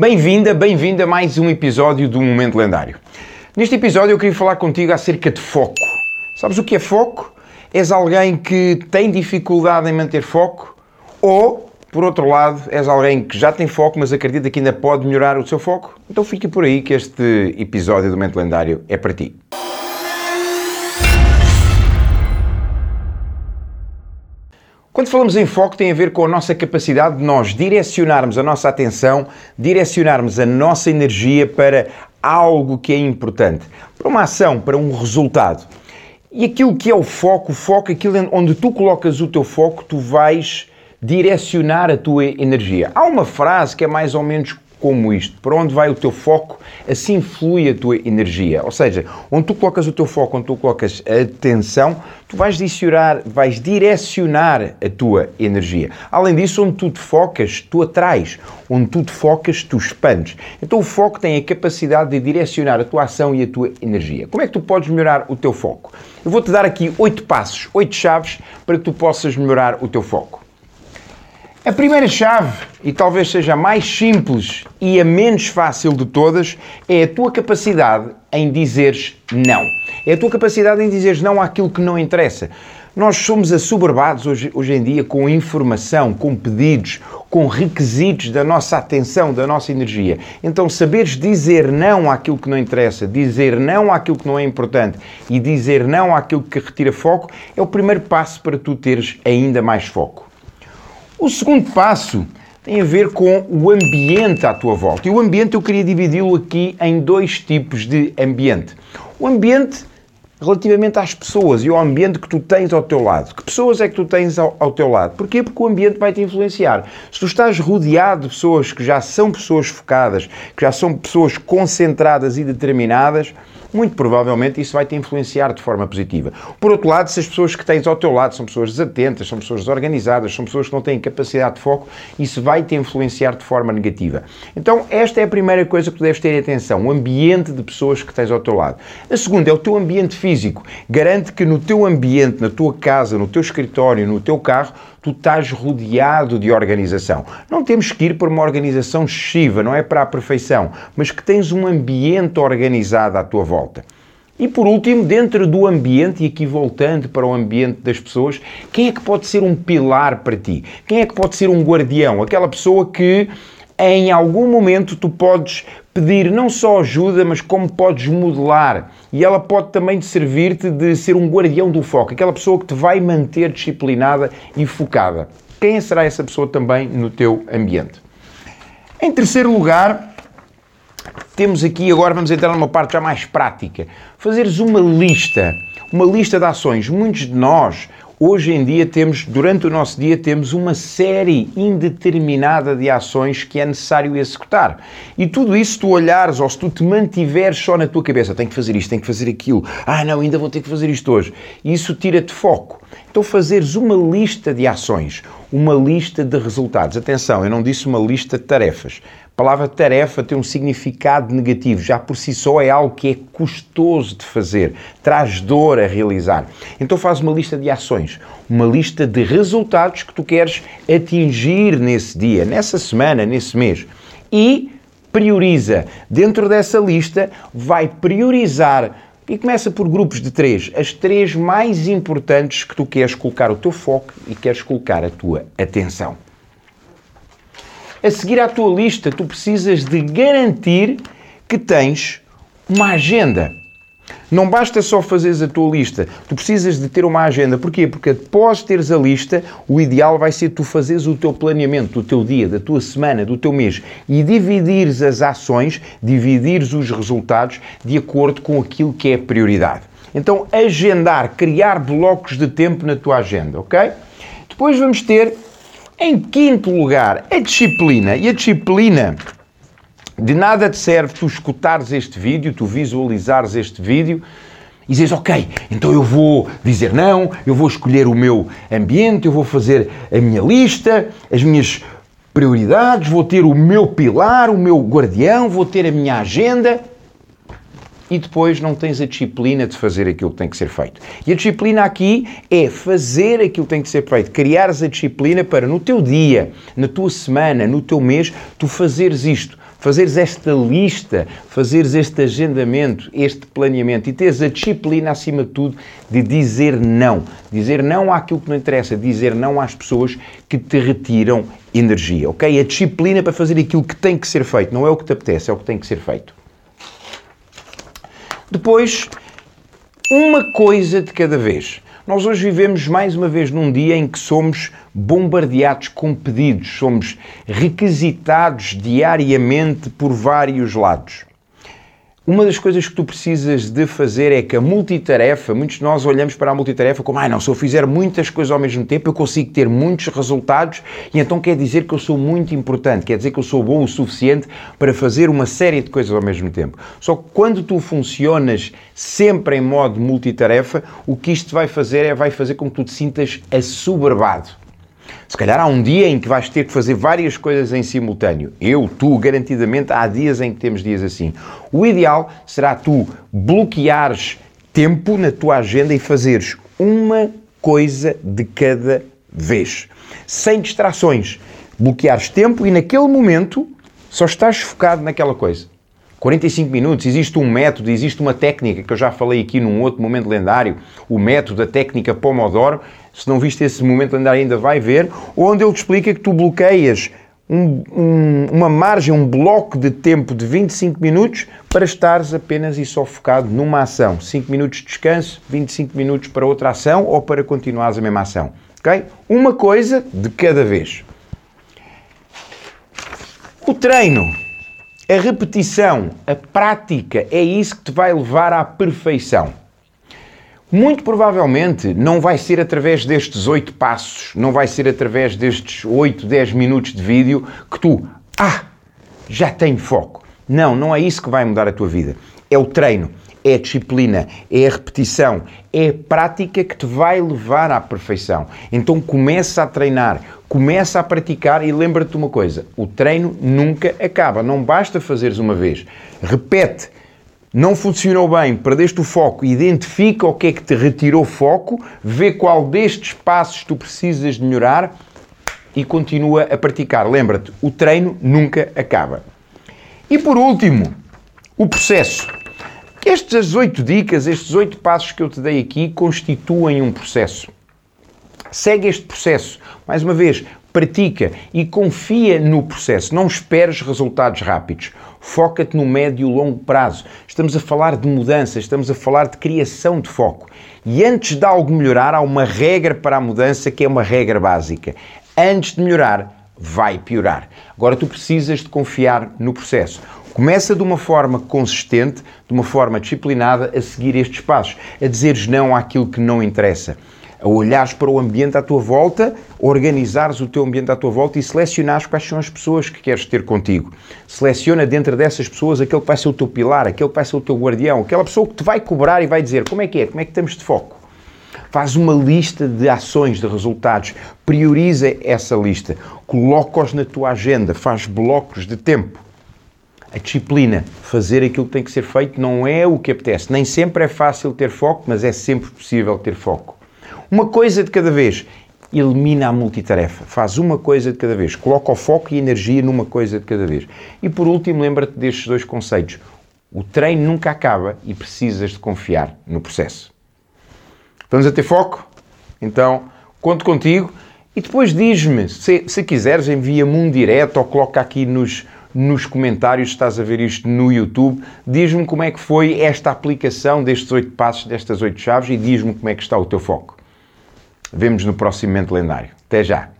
Bem-vinda, bem-vinda a mais um episódio do Momento Lendário. Neste episódio eu queria falar contigo acerca de foco. Sabes o que é foco? És alguém que tem dificuldade em manter foco ou, por outro lado, és alguém que já tem foco, mas acredita que ainda pode melhorar o seu foco? Então fica por aí que este episódio do Momento Lendário é para ti. Quando falamos em foco, tem a ver com a nossa capacidade de nós direcionarmos a nossa atenção, direcionarmos a nossa energia para algo que é importante, para uma ação, para um resultado. E aquilo que é o foco, o foco, aquilo onde tu colocas o teu foco, tu vais direcionar a tua energia. Há uma frase que é mais ou menos como isto. Para onde vai o teu foco, assim flui a tua energia. Ou seja, onde tu colocas o teu foco, onde tu colocas a atenção, tu vais direcionar, vais direcionar a tua energia. Além disso, onde tu te focas, tu atrais. Onde tu te focas, tu expandes. Então o foco tem a capacidade de direcionar a tua ação e a tua energia. Como é que tu podes melhorar o teu foco? Eu vou-te dar aqui oito passos, oito chaves para que tu possas melhorar o teu foco. A primeira chave, e talvez seja a mais simples e a menos fácil de todas, é a tua capacidade em dizeres não. É a tua capacidade em dizeres não àquilo que não interessa. Nós somos assoberbados hoje, hoje em dia com informação, com pedidos, com requisitos da nossa atenção, da nossa energia. Então, saberes dizer não àquilo que não interessa, dizer não àquilo que não é importante e dizer não àquilo que retira foco é o primeiro passo para tu teres ainda mais foco. O segundo passo tem a ver com o ambiente à tua volta. E o ambiente eu queria dividi-lo aqui em dois tipos de ambiente. O ambiente relativamente às pessoas e ao ambiente que tu tens ao teu lado. Que pessoas é que tu tens ao, ao, teu lado? Porquê? Porque o ambiente vai te influenciar. Se tu estás rodeado de pessoas que já são pessoas focadas, que já são pessoas concentradas e determinadas, muito provavelmente isso vai te influenciar de forma positiva. Por outro lado, se as pessoas que tens ao teu lado são pessoas desatentas, são pessoas desorganizadas, são pessoas que não têm capacidade de foco, isso vai te influenciar de forma negativa. Então, esta é a primeira coisa que tu deves ter atenção, o ambiente de pessoas que tens ao teu lado. A segunda é o teu ambiente físico. Garante que no teu ambiente, na tua casa, no teu escritório, no teu carro, tu estás rodeado de organização. Não temos que ir para uma organização excessiva, não é para a perfeição, mas que tens um ambiente organizado à tua volta. E por último, dentro do ambiente, e aqui voltando para o ambiente das pessoas, quem é que pode ser um pilar para ti? Quem é que pode ser um guardião? Aquela pessoa que em algum momento tu podes pedir não só ajuda, mas como podes modelar. E ela pode também servir-te de ser um guardião do foco, aquela pessoa que te vai manter disciplinada e focada. Quem será essa pessoa também no teu ambiente? Em terceiro lugar, temos aqui agora, vamos entrar numa parte já mais prática. Fazeres uma lista, uma lista de ações. Muitos de nós Hoje em dia temos, durante o nosso dia, temos uma série indeterminada de ações que é necessário executar. E tudo isso, se tu olhares ou se tu te mantiveres só na tua cabeça, tenho que fazer isto, tenho que fazer aquilo, ah não, ainda vou ter que fazer isto hoje, isso tira-te foco. Então fazeres uma lista de ações, uma lista de resultados. Atenção, eu não disse uma lista de tarefas palavra tarefa tem um significado negativo, já por si só é algo que é custoso de fazer, traz dor a realizar. Então faz uma lista de ações, uma lista de resultados que tu queres atingir nesse dia, nessa semana, nesse mês. E prioriza. Dentro dessa lista, vai priorizar e começa por grupos de três, as três mais importantes que tu queres colocar o teu foco e queres colocar a tua atenção. A seguir à tua lista, tu precisas de garantir que tens uma agenda. Não basta só fazeres a tua lista, tu precisas de ter uma agenda. Porquê? Porque após teres a lista, o ideal vai ser tu fazeres o teu planeamento do teu dia, da tua semana, do teu mês e dividires as ações, dividires os resultados de acordo com aquilo que é prioridade. Então, agendar, criar blocos de tempo na tua agenda, ok? Depois vamos ter em quinto lugar, a disciplina. E a disciplina, de nada te serve tu escutares este vídeo, tu visualizares este vídeo e dizes, ok, então eu vou dizer não, eu vou escolher o meu ambiente, eu vou fazer a minha lista, as minhas prioridades, vou ter o meu pilar, o meu guardião, vou ter a minha agenda e depois não tens a disciplina de fazer aquilo que tem que ser feito. E a disciplina aqui é fazer aquilo que tem que ser feito, criares a disciplina para no teu dia, na tua semana, no teu mês, tu fazeres isto. Fazeres esta lista, fazeres este agendamento, este planeamento e teres a disciplina acima de tudo de dizer não. Dizer não àquilo que não interessa, dizer não às pessoas que te retiram energia, ok? A disciplina para fazer aquilo que tem que ser feito, não é o que te apetece, é o que tem que ser feito. Depois, uma coisa de cada vez. Nós hoje vivemos mais uma vez num dia em que somos bombardeados com pedidos, somos requisitados diariamente por vários lados. Uma das coisas que tu precisas de fazer é que a multitarefa, muitos de nós olhamos para a multitarefa como, ah não, se eu fizer muitas coisas ao mesmo tempo eu consigo ter muitos resultados e então quer dizer que eu sou muito importante, quer dizer que eu sou bom o suficiente para fazer uma série de coisas ao mesmo tempo. Só que quando tu funcionas sempre em modo multitarefa, o que isto vai fazer é vai fazer com que tu te sintas assoberbado. Se calhar há um dia em que vais ter que fazer várias coisas em simultâneo. Eu, tu, garantidamente, há dias em que temos dias assim. O ideal será tu bloqueares tempo na tua agenda e fazeres uma coisa de cada vez. Sem distrações. Bloqueares tempo e naquele momento só estás focado naquela coisa. 45 minutos, existe um método, existe uma técnica que eu já falei aqui num outro momento lendário, o método da técnica Pomodoro. Se não viste esse momento lendário, ainda vai ver, onde ele te explica que tu bloqueias um, um, uma margem, um bloco de tempo de 25 minutos para estares apenas e só focado numa ação. 5 minutos de descanso, 25 minutos para outra ação ou para continuares a mesma ação. Ok? Uma coisa de cada vez. O treino a repetição, a prática, é isso que te vai levar à perfeição. Muito provavelmente não vai ser através destes oito passos, não vai ser através destes 8, 10 minutos de vídeo que tu, ah, já tenho foco. Não, não é isso que vai mudar a tua vida. É o treino, é a disciplina, é a repetição, é a prática que te vai levar à perfeição. Então começa a treinar, começa a praticar e lembra-te de uma coisa: o treino nunca acaba. Não basta fazeres uma vez. Repete. Não funcionou bem, perdeste o foco, identifica o que é que te retirou foco, vê qual destes passos tu precisas de melhorar e continua a praticar. Lembra-te, o treino nunca acaba. E por último, o processo. Estas oito dicas, estes oito passos que eu te dei aqui constituem um processo. Segue este processo. Mais uma vez, pratica e confia no processo. Não esperes resultados rápidos. Foca-te no médio e longo prazo. Estamos a falar de mudança, estamos a falar de criação de foco. E antes de algo melhorar, há uma regra para a mudança que é uma regra básica. Antes de melhorar, vai piorar. Agora tu precisas de confiar no processo. Começa de uma forma consistente, de uma forma disciplinada, a seguir estes passos, a dizeres não àquilo que não interessa a olhares para o ambiente à tua volta, organizares o teu ambiente à tua volta e selecionares quais são as pessoas que queres ter contigo. Seleciona dentro dessas pessoas aquele que vai ser o teu pilar, aquele que vai ser o teu guardião, aquela pessoa que te vai cobrar e vai dizer como é que é, como é que estamos de foco. Faz uma lista de ações, de resultados, prioriza essa lista, coloca-os na tua agenda, faz blocos de tempo. A disciplina, fazer aquilo que tem que ser feito, não é o que apetece. Nem sempre é fácil ter foco, mas é sempre possível ter foco. Uma coisa de cada vez. Elimina a multitarefa. Faz uma coisa de cada vez. Coloca o foco e energia numa coisa de cada vez. E por último, lembra-te destes dois conceitos. O treino nunca acaba e precisas de confiar no processo. Vamos a ter foco? Então, conto contigo. E depois diz-me, se, se quiseres, envia-me um direto ou coloca aqui nos, nos comentários, estás a ver isto no YouTube, diz-me como é que foi esta aplicação destes oito passos, destas oito chaves e diz-me como é que está o teu foco. Vemos no próximo momento lendário. Até já!